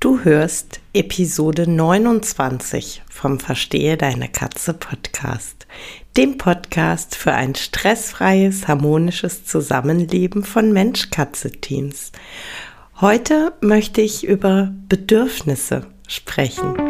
Du hörst Episode 29 vom Verstehe deine Katze Podcast, dem Podcast für ein stressfreies, harmonisches Zusammenleben von Mensch-Katze-Teams. Heute möchte ich über Bedürfnisse sprechen.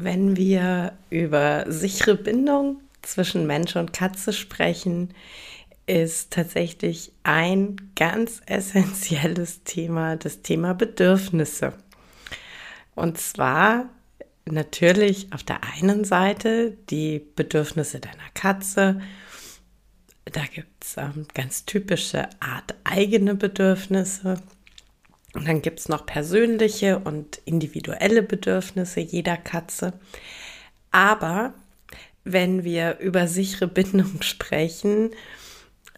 Wenn wir über sichere Bindung zwischen Mensch und Katze sprechen, ist tatsächlich ein ganz essentielles Thema das Thema Bedürfnisse. Und zwar natürlich auf der einen Seite die Bedürfnisse deiner Katze. Da gibt es ähm, ganz typische Art eigene Bedürfnisse. Und dann gibt es noch persönliche und individuelle Bedürfnisse jeder Katze. Aber wenn wir über sichere Bindung sprechen,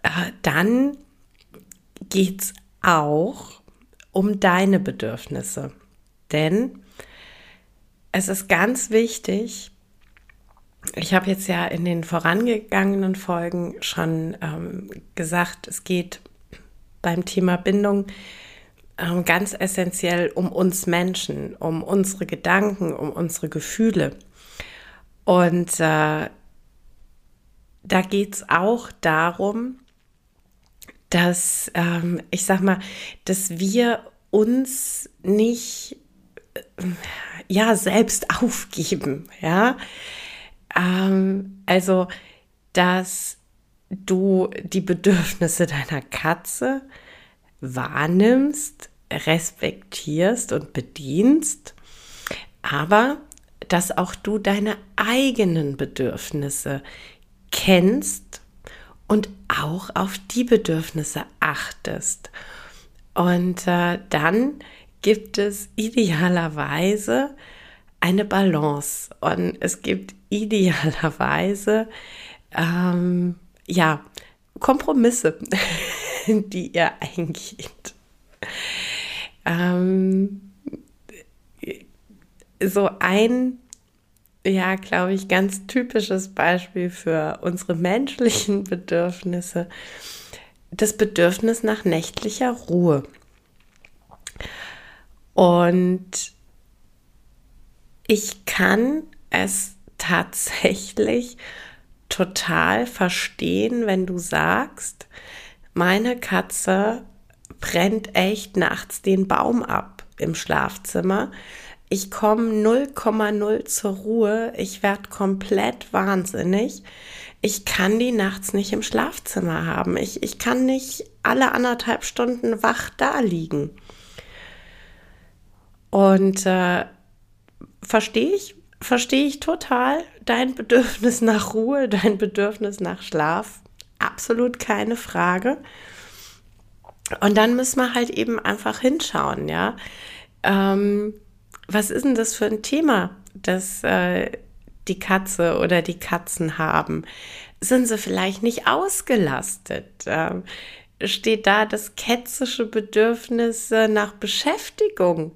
äh, dann geht es auch um deine Bedürfnisse. Denn es ist ganz wichtig, ich habe jetzt ja in den vorangegangenen Folgen schon ähm, gesagt, es geht beim Thema Bindung ganz essentiell um uns Menschen, um unsere Gedanken, um unsere Gefühle. Und äh, da geht es auch darum, dass, ähm, ich sag mal, dass wir uns nicht äh, ja selbst aufgeben, ja. Ähm, also, dass du die Bedürfnisse deiner Katze wahrnimmst, respektierst und bedienst, aber dass auch du deine eigenen Bedürfnisse kennst und auch auf die Bedürfnisse achtest. Und äh, dann gibt es idealerweise eine Balance und es gibt idealerweise ähm, ja Kompromisse, die ihr eingeht. Ähm, so ein, ja, glaube ich, ganz typisches Beispiel für unsere menschlichen Bedürfnisse, das Bedürfnis nach nächtlicher Ruhe. Und ich kann es tatsächlich total verstehen, wenn du sagst, meine Katze brennt echt nachts den Baum ab im Schlafzimmer. Ich komme 0,0 zur Ruhe. Ich werde komplett wahnsinnig. Ich kann die nachts nicht im Schlafzimmer haben. Ich, ich kann nicht alle anderthalb Stunden wach da liegen. Und äh, verstehe ich, verstehe ich total dein Bedürfnis nach Ruhe, dein Bedürfnis nach Schlaf. Absolut keine Frage. Und dann müssen wir halt eben einfach hinschauen, ja. Ähm, was ist denn das für ein Thema, das äh, die Katze oder die Katzen haben? Sind sie vielleicht nicht ausgelastet? Ähm, steht da das ketzische Bedürfnis äh, nach Beschäftigung,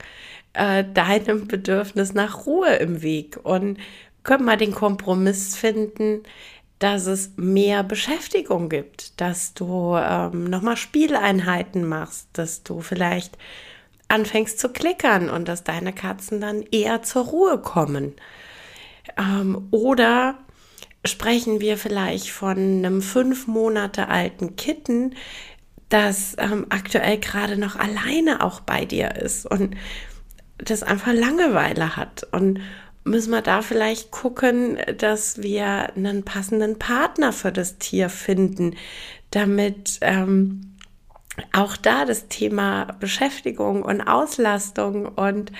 äh, deinem Bedürfnis nach Ruhe im Weg? Und können wir den Kompromiss finden, dass es mehr Beschäftigung gibt, dass du ähm, nochmal Spieleinheiten machst, dass du vielleicht anfängst zu klickern und dass deine Katzen dann eher zur Ruhe kommen. Ähm, oder sprechen wir vielleicht von einem fünf Monate alten Kitten, das ähm, aktuell gerade noch alleine auch bei dir ist und das einfach Langeweile hat. Und müssen wir da vielleicht gucken, dass wir einen passenden Partner für das Tier finden, damit ähm, auch da das Thema Beschäftigung und Auslastung und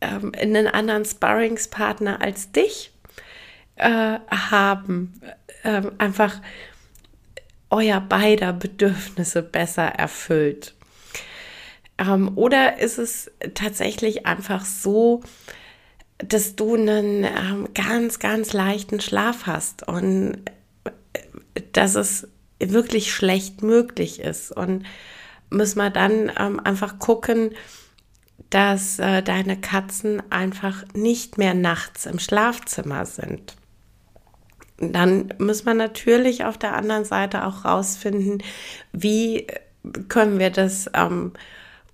ähm, einen anderen Sparringspartner als dich äh, haben, äh, einfach euer beider Bedürfnisse besser erfüllt. Ähm, oder ist es tatsächlich einfach so, dass du einen ähm, ganz, ganz leichten Schlaf hast und äh, dass es wirklich schlecht möglich ist. Und müssen wir dann ähm, einfach gucken, dass äh, deine Katzen einfach nicht mehr nachts im Schlafzimmer sind. Dann muss man natürlich auf der anderen Seite auch rausfinden, wie können wir das ähm,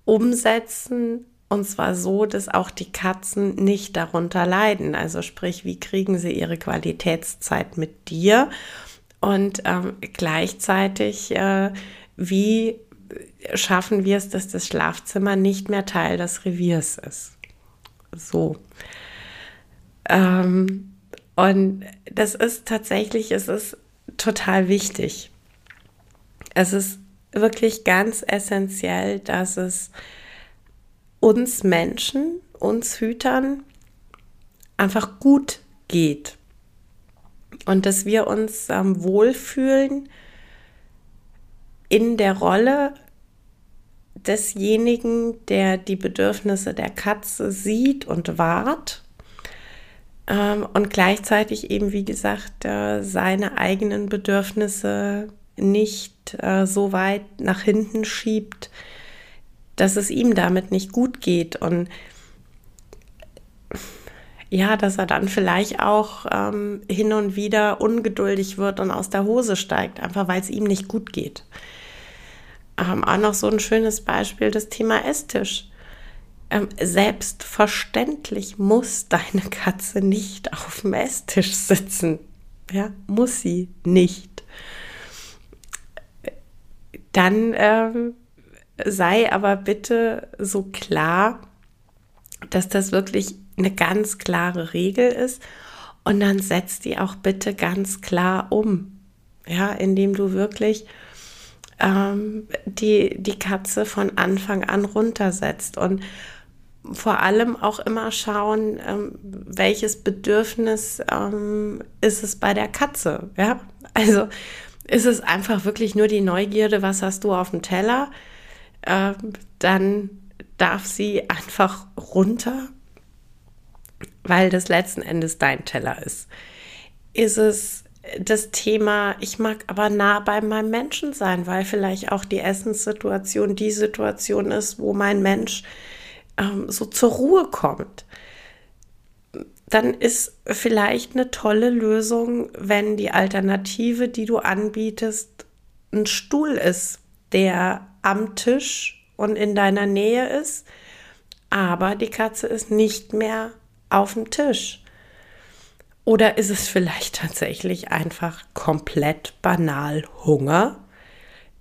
umsetzen, und zwar so, dass auch die Katzen nicht darunter leiden. Also sprich, wie kriegen sie ihre Qualitätszeit mit dir? Und ähm, gleichzeitig, äh, wie schaffen wir es, dass das Schlafzimmer nicht mehr Teil des Reviers ist? So. Ähm, und das ist tatsächlich, es ist total wichtig. Es ist wirklich ganz essentiell, dass es uns Menschen, uns Hütern einfach gut geht. Und dass wir uns ähm, wohlfühlen in der Rolle desjenigen, der die Bedürfnisse der Katze sieht und wahrt. Ähm, und gleichzeitig eben, wie gesagt, äh, seine eigenen Bedürfnisse nicht äh, so weit nach hinten schiebt, dass es ihm damit nicht gut geht und ja, dass er dann vielleicht auch ähm, hin und wieder ungeduldig wird und aus der Hose steigt, einfach weil es ihm nicht gut geht. Ähm, auch noch so ein schönes Beispiel, das Thema Esstisch. Ähm, selbstverständlich muss deine Katze nicht auf dem Esstisch sitzen. Ja, muss sie nicht. Dann ähm, sei aber bitte so klar, dass das wirklich eine ganz klare Regel ist und dann setz die auch bitte ganz klar um. Ja, indem du wirklich ähm, die, die Katze von Anfang an runtersetzt und vor allem auch immer schauen, ähm, welches Bedürfnis ähm, ist es bei der Katze. Ja, also ist es einfach wirklich nur die Neugierde, was hast du auf dem Teller? Äh, dann darf sie einfach runter, weil das letzten Endes dein Teller ist. Ist es das Thema, ich mag aber nah bei meinem Menschen sein, weil vielleicht auch die Essenssituation die Situation ist, wo mein Mensch ähm, so zur Ruhe kommt. Dann ist vielleicht eine tolle Lösung, wenn die Alternative, die du anbietest, ein Stuhl ist, der am Tisch und in deiner Nähe ist, aber die Katze ist nicht mehr auf dem Tisch. Oder ist es vielleicht tatsächlich einfach komplett banal Hunger?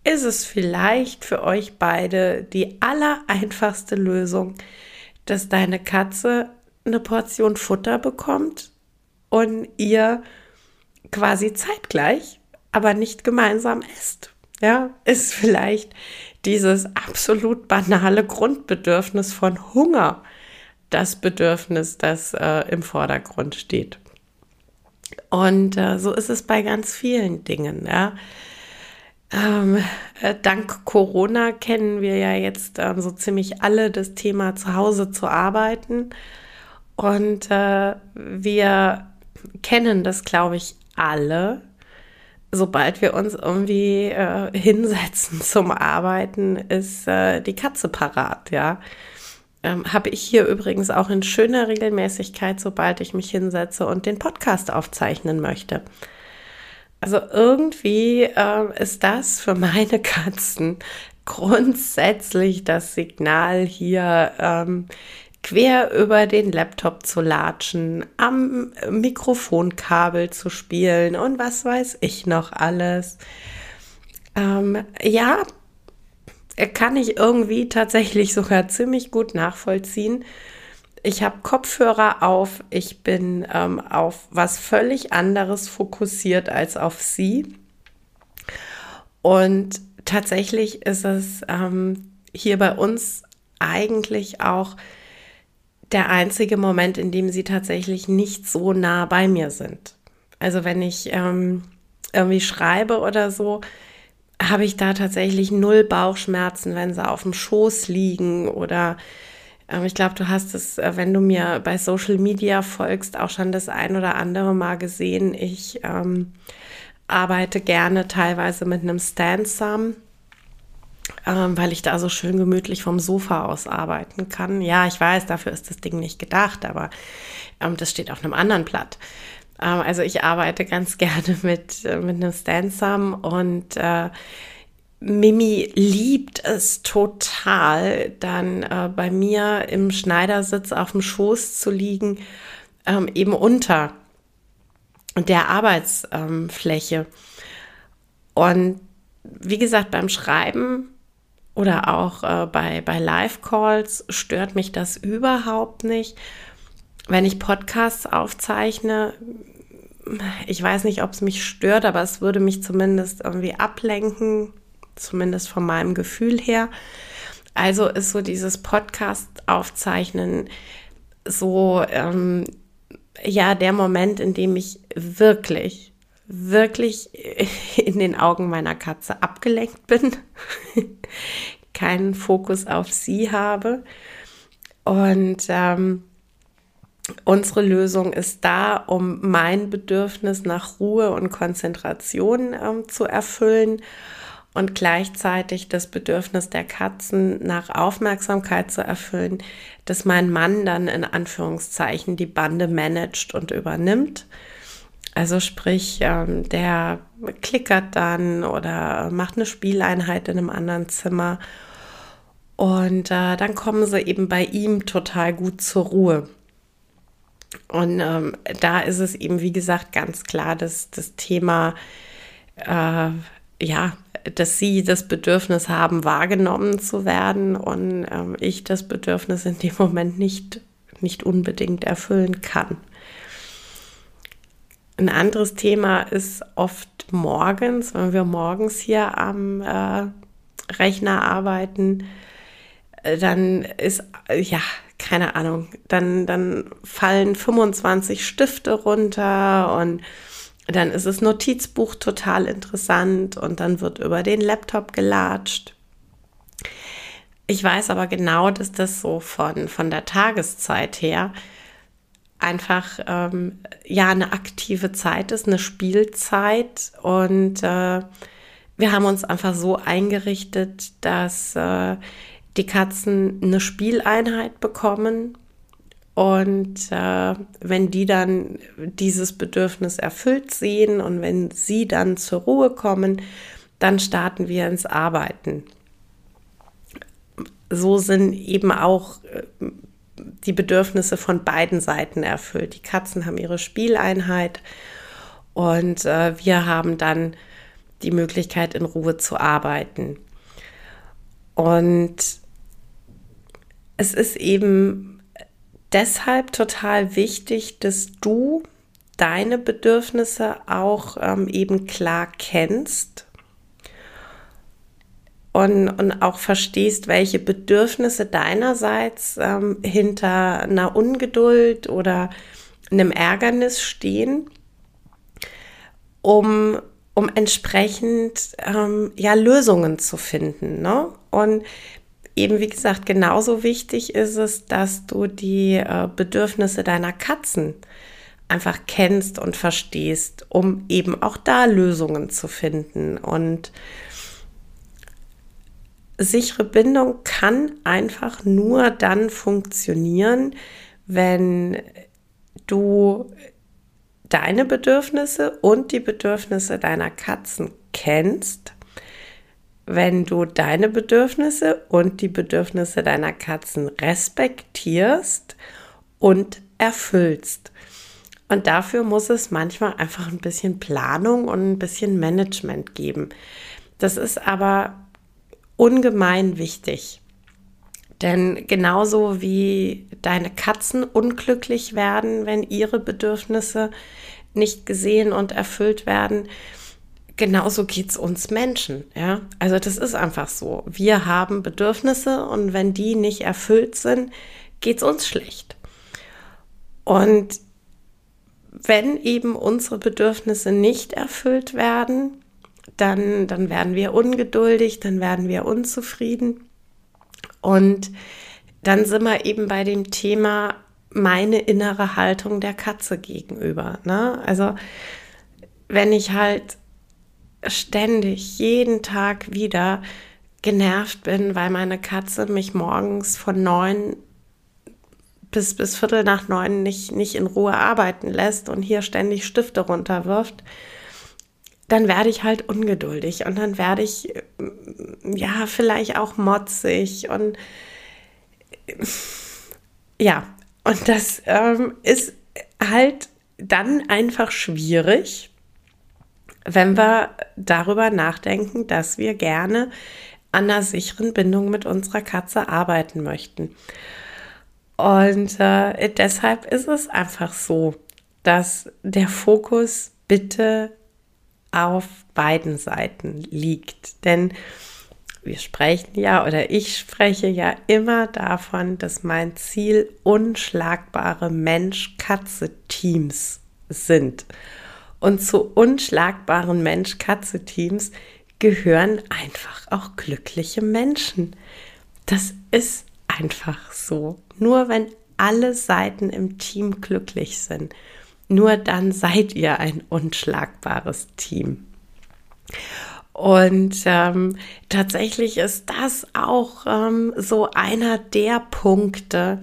Ist es vielleicht für euch beide die allereinfachste Lösung, dass deine Katze eine Portion Futter bekommt und ihr quasi zeitgleich, aber nicht gemeinsam esst? Ja, ist vielleicht dieses absolut banale Grundbedürfnis von Hunger das Bedürfnis, das äh, im Vordergrund steht. Und äh, so ist es bei ganz vielen Dingen. Ja. Ähm, äh, dank Corona kennen wir ja jetzt ähm, so ziemlich alle das Thema zu Hause zu arbeiten. Und äh, wir kennen das, glaube ich, alle, sobald wir uns irgendwie äh, hinsetzen zum Arbeiten, ist äh, die Katze parat, ja. Ähm, Habe ich hier übrigens auch in schöner Regelmäßigkeit, sobald ich mich hinsetze und den Podcast aufzeichnen möchte. Also irgendwie äh, ist das für meine Katzen grundsätzlich das Signal hier, ähm, quer über den Laptop zu latschen, am Mikrofonkabel zu spielen und was weiß ich noch alles. Ähm, ja, kann ich irgendwie tatsächlich sogar ziemlich gut nachvollziehen. ich habe Kopfhörer auf, ich bin ähm, auf was völlig anderes fokussiert als auf sie. Und tatsächlich ist es ähm, hier bei uns eigentlich auch der einzige Moment, in dem sie tatsächlich nicht so nah bei mir sind. Also wenn ich ähm, irgendwie schreibe oder so, habe ich da tatsächlich null Bauchschmerzen, wenn sie auf dem Schoß liegen oder ähm, ich glaube, du hast es, äh, wenn du mir bei Social Media folgst, auch schon das ein oder andere Mal gesehen. Ich ähm, arbeite gerne teilweise mit einem Stand-Sum, ähm, weil ich da so schön gemütlich vom Sofa aus arbeiten kann. Ja, ich weiß, dafür ist das Ding nicht gedacht, aber ähm, das steht auf einem anderen Blatt. Ähm, also ich arbeite ganz gerne mit, äh, mit einem Stand-Sum und äh, Mimi liebt es total, dann äh, bei mir im Schneidersitz auf dem Schoß zu liegen, ähm, eben unter der Arbeitsfläche. Ähm, und wie gesagt, beim Schreiben oder auch äh, bei, bei Live-Calls stört mich das überhaupt nicht. Wenn ich Podcasts aufzeichne, ich weiß nicht, ob es mich stört, aber es würde mich zumindest irgendwie ablenken, zumindest von meinem Gefühl her. Also ist so dieses Podcast aufzeichnen so, ähm, ja, der Moment, in dem ich wirklich, wirklich in den Augen meiner Katze abgelenkt bin, keinen Fokus auf sie habe. Und ähm, unsere Lösung ist da, um mein Bedürfnis nach Ruhe und Konzentration ähm, zu erfüllen und gleichzeitig das Bedürfnis der Katzen nach Aufmerksamkeit zu erfüllen, dass mein Mann dann in Anführungszeichen die Bande managt und übernimmt. Also sprich, ähm, der klickert dann oder macht eine Spieleinheit in einem anderen Zimmer und äh, dann kommen sie eben bei ihm total gut zur Ruhe. Und ähm, da ist es eben, wie gesagt, ganz klar, dass das Thema äh, ja, dass sie das Bedürfnis haben, wahrgenommen zu werden und ähm, ich das Bedürfnis in dem Moment nicht, nicht unbedingt erfüllen kann. Ein anderes Thema ist oft morgens, wenn wir morgens hier am äh, Rechner arbeiten, äh, dann ist, ja, keine Ahnung, dann, dann fallen 25 Stifte runter und dann ist das Notizbuch total interessant und dann wird über den Laptop gelatscht. Ich weiß aber genau, dass das so von, von der Tageszeit her einfach ähm, ja eine aktive Zeit ist, eine Spielzeit und äh, wir haben uns einfach so eingerichtet, dass äh, die Katzen eine Spieleinheit bekommen und äh, wenn die dann dieses Bedürfnis erfüllt sehen und wenn sie dann zur Ruhe kommen, dann starten wir ins Arbeiten. So sind eben auch äh, die Bedürfnisse von beiden Seiten erfüllt. Die Katzen haben ihre Spieleinheit und äh, wir haben dann die Möglichkeit, in Ruhe zu arbeiten. Und es ist eben deshalb total wichtig, dass du deine Bedürfnisse auch ähm, eben klar kennst und, und auch verstehst, welche Bedürfnisse deinerseits ähm, hinter einer Ungeduld oder einem Ärgernis stehen, um, um entsprechend ähm, ja, Lösungen zu finden. Ne? Und eben, wie gesagt, genauso wichtig ist es, dass du die äh, Bedürfnisse deiner Katzen einfach kennst und verstehst, um eben auch da Lösungen zu finden. Und sichere Bindung kann einfach nur dann funktionieren, wenn du deine Bedürfnisse und die Bedürfnisse deiner Katzen kennst wenn du deine Bedürfnisse und die Bedürfnisse deiner Katzen respektierst und erfüllst. Und dafür muss es manchmal einfach ein bisschen Planung und ein bisschen Management geben. Das ist aber ungemein wichtig. Denn genauso wie deine Katzen unglücklich werden, wenn ihre Bedürfnisse nicht gesehen und erfüllt werden, genauso geht es uns Menschen. Ja? Also das ist einfach so. Wir haben Bedürfnisse und wenn die nicht erfüllt sind, geht es uns schlecht. Und wenn eben unsere Bedürfnisse nicht erfüllt werden, dann, dann werden wir ungeduldig, dann werden wir unzufrieden. Und dann sind wir eben bei dem Thema meine innere Haltung der Katze gegenüber. Ne? Also wenn ich halt ständig, jeden Tag wieder genervt bin, weil meine Katze mich morgens von neun bis, bis Viertel nach neun nicht, nicht in Ruhe arbeiten lässt und hier ständig Stifte runterwirft, dann werde ich halt ungeduldig und dann werde ich ja vielleicht auch motzig und ja, und das ähm, ist halt dann einfach schwierig, wenn wir darüber nachdenken, dass wir gerne an einer sicheren Bindung mit unserer Katze arbeiten möchten. Und äh, deshalb ist es einfach so, dass der Fokus bitte auf beiden Seiten liegt. Denn wir sprechen ja oder ich spreche ja immer davon, dass mein Ziel unschlagbare Mensch-Katze-Teams sind. Und zu unschlagbaren Mensch-Katze-Teams gehören einfach auch glückliche Menschen. Das ist einfach so. Nur wenn alle Seiten im Team glücklich sind, nur dann seid ihr ein unschlagbares Team. Und ähm, tatsächlich ist das auch ähm, so einer der Punkte,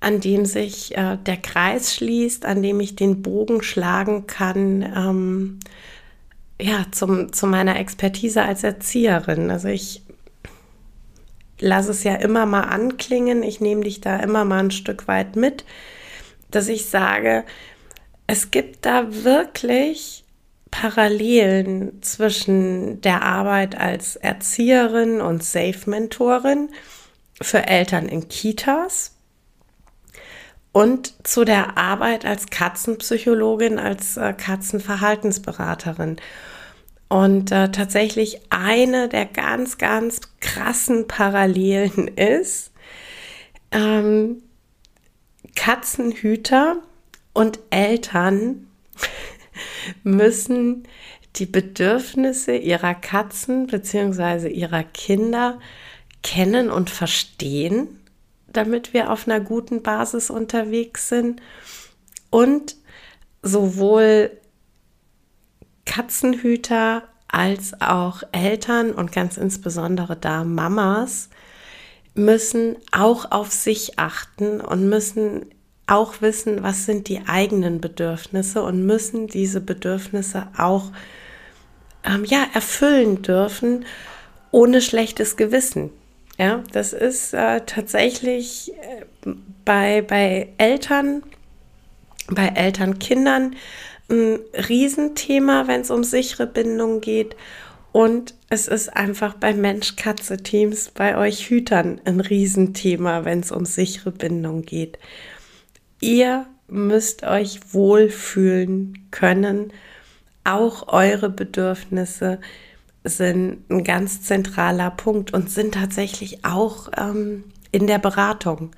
an dem sich äh, der Kreis schließt, an dem ich den Bogen schlagen kann, ähm, ja, zum, zu meiner Expertise als Erzieherin. Also ich lass es ja immer mal anklingen, ich nehme dich da immer mal ein Stück weit mit, dass ich sage, es gibt da wirklich Parallelen zwischen der Arbeit als Erzieherin und Safe-Mentorin für Eltern in Kitas und zu der Arbeit als Katzenpsychologin, als äh, Katzenverhaltensberaterin. Und äh, tatsächlich eine der ganz, ganz krassen Parallelen ist, ähm, Katzenhüter und Eltern müssen die Bedürfnisse ihrer Katzen bzw. ihrer Kinder kennen und verstehen, damit wir auf einer guten Basis unterwegs sind. Und sowohl Katzenhüter als auch Eltern und ganz insbesondere da Mamas müssen auch auf sich achten und müssen auch wissen, was sind die eigenen Bedürfnisse und müssen diese Bedürfnisse auch ähm, ja, erfüllen dürfen, ohne schlechtes Gewissen. Ja, das ist äh, tatsächlich äh, bei, bei Eltern, bei Elternkindern ein Riesenthema, wenn es um sichere Bindung geht. Und es ist einfach bei Mensch-Katze-Teams, bei euch Hütern ein Riesenthema, wenn es um sichere Bindung geht. Ihr müsst euch wohlfühlen können. Auch eure Bedürfnisse sind ein ganz zentraler Punkt und sind tatsächlich auch ähm, in der Beratung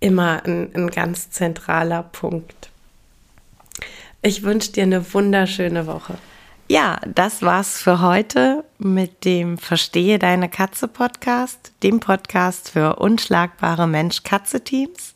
immer ein, ein ganz zentraler Punkt. Ich wünsche dir eine wunderschöne Woche. Ja, das war's für heute mit dem Verstehe deine Katze Podcast, dem Podcast für unschlagbare Mensch-Katze-Teams.